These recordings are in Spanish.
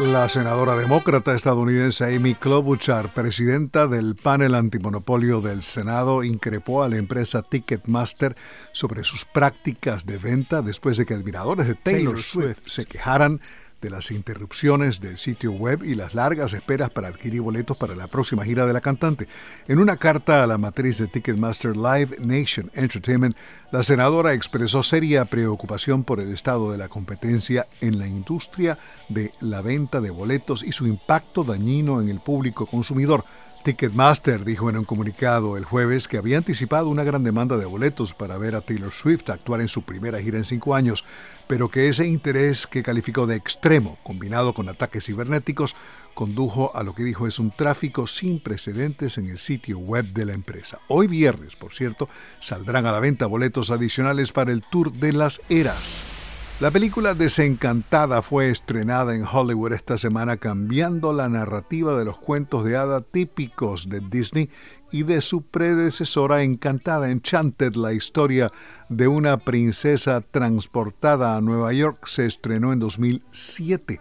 La senadora demócrata estadounidense Amy Klobuchar, presidenta del panel antimonopolio del Senado, increpó a la empresa Ticketmaster sobre sus prácticas de venta después de que admiradores de Taylor, Swift se quejaran de las interrupciones del sitio web y las largas esperas para adquirir boletos para la próxima gira de la cantante. En una carta a la matriz de Ticketmaster Live Nation Entertainment, la senadora expresó seria preocupación por el estado de la competencia en la industria de la venta de boletos y su impacto dañino en el público consumidor. Ticketmaster dijo en un comunicado el jueves que había anticipado una gran demanda de boletos para ver a Taylor Swift actuar en su primera gira en cinco años, pero que ese interés que calificó de extremo, combinado con ataques cibernéticos, condujo a lo que dijo es un tráfico sin precedentes en el sitio web de la empresa. Hoy viernes, por cierto, saldrán a la venta boletos adicionales para el Tour de las Eras. La película Desencantada fue estrenada en Hollywood esta semana cambiando la narrativa de los cuentos de hada típicos de Disney y de su predecesora Encantada, Enchanted, la historia de una princesa transportada a Nueva York, se estrenó en 2007.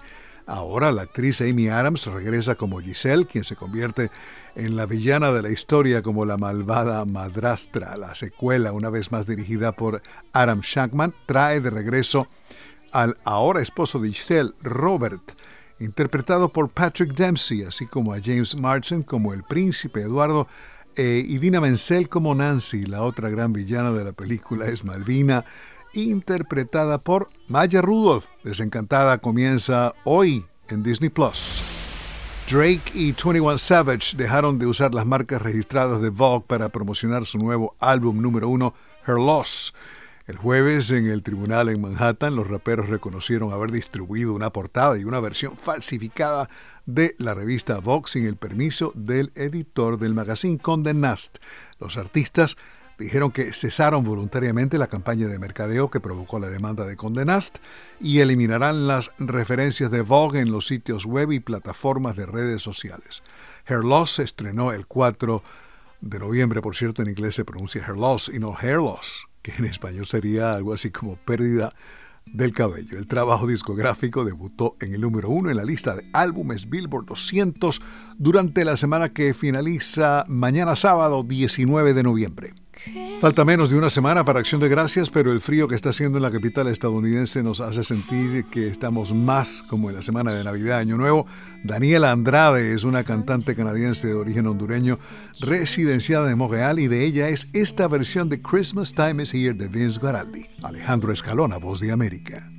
Ahora la actriz Amy Adams regresa como Giselle, quien se convierte en la villana de la historia como la malvada madrastra. La secuela, una vez más dirigida por Adam Shankman, trae de regreso al ahora esposo de Giselle, Robert, interpretado por Patrick Dempsey, así como a James Marsden como el príncipe Eduardo eh, y Dina Menzel como Nancy. La otra gran villana de la película es Malvina, interpretada por Maya Rudolph. Desencantada comienza hoy en Disney Plus. Drake y 21 Savage dejaron de usar las marcas registradas de Vogue para promocionar su nuevo álbum número uno, Her Loss. El jueves, en el tribunal en Manhattan, los raperos reconocieron haber distribuido una portada y una versión falsificada de la revista Vogue sin el permiso del editor del magazine Condé Nast. Los artistas dijeron que cesaron voluntariamente la campaña de mercadeo que provocó la demanda de Condé Nast y eliminarán las referencias de Vogue en los sitios web y plataformas de redes sociales. Hair Loss se estrenó el 4 de noviembre, por cierto, en inglés se pronuncia Hair Loss y no Hair Loss, que en español sería algo así como pérdida del cabello. El trabajo discográfico debutó en el número uno en la lista de álbumes Billboard 200 durante la semana que finaliza mañana sábado 19 de noviembre. Falta menos de una semana para Acción de Gracias, pero el frío que está haciendo en la capital estadounidense nos hace sentir que estamos más como en la semana de Navidad, Año Nuevo. Daniela Andrade es una cantante canadiense de origen hondureño, residenciada en Montreal, y de ella es esta versión de Christmas Time is Here de Vince Guaraldi. Alejandro Escalona, voz de América.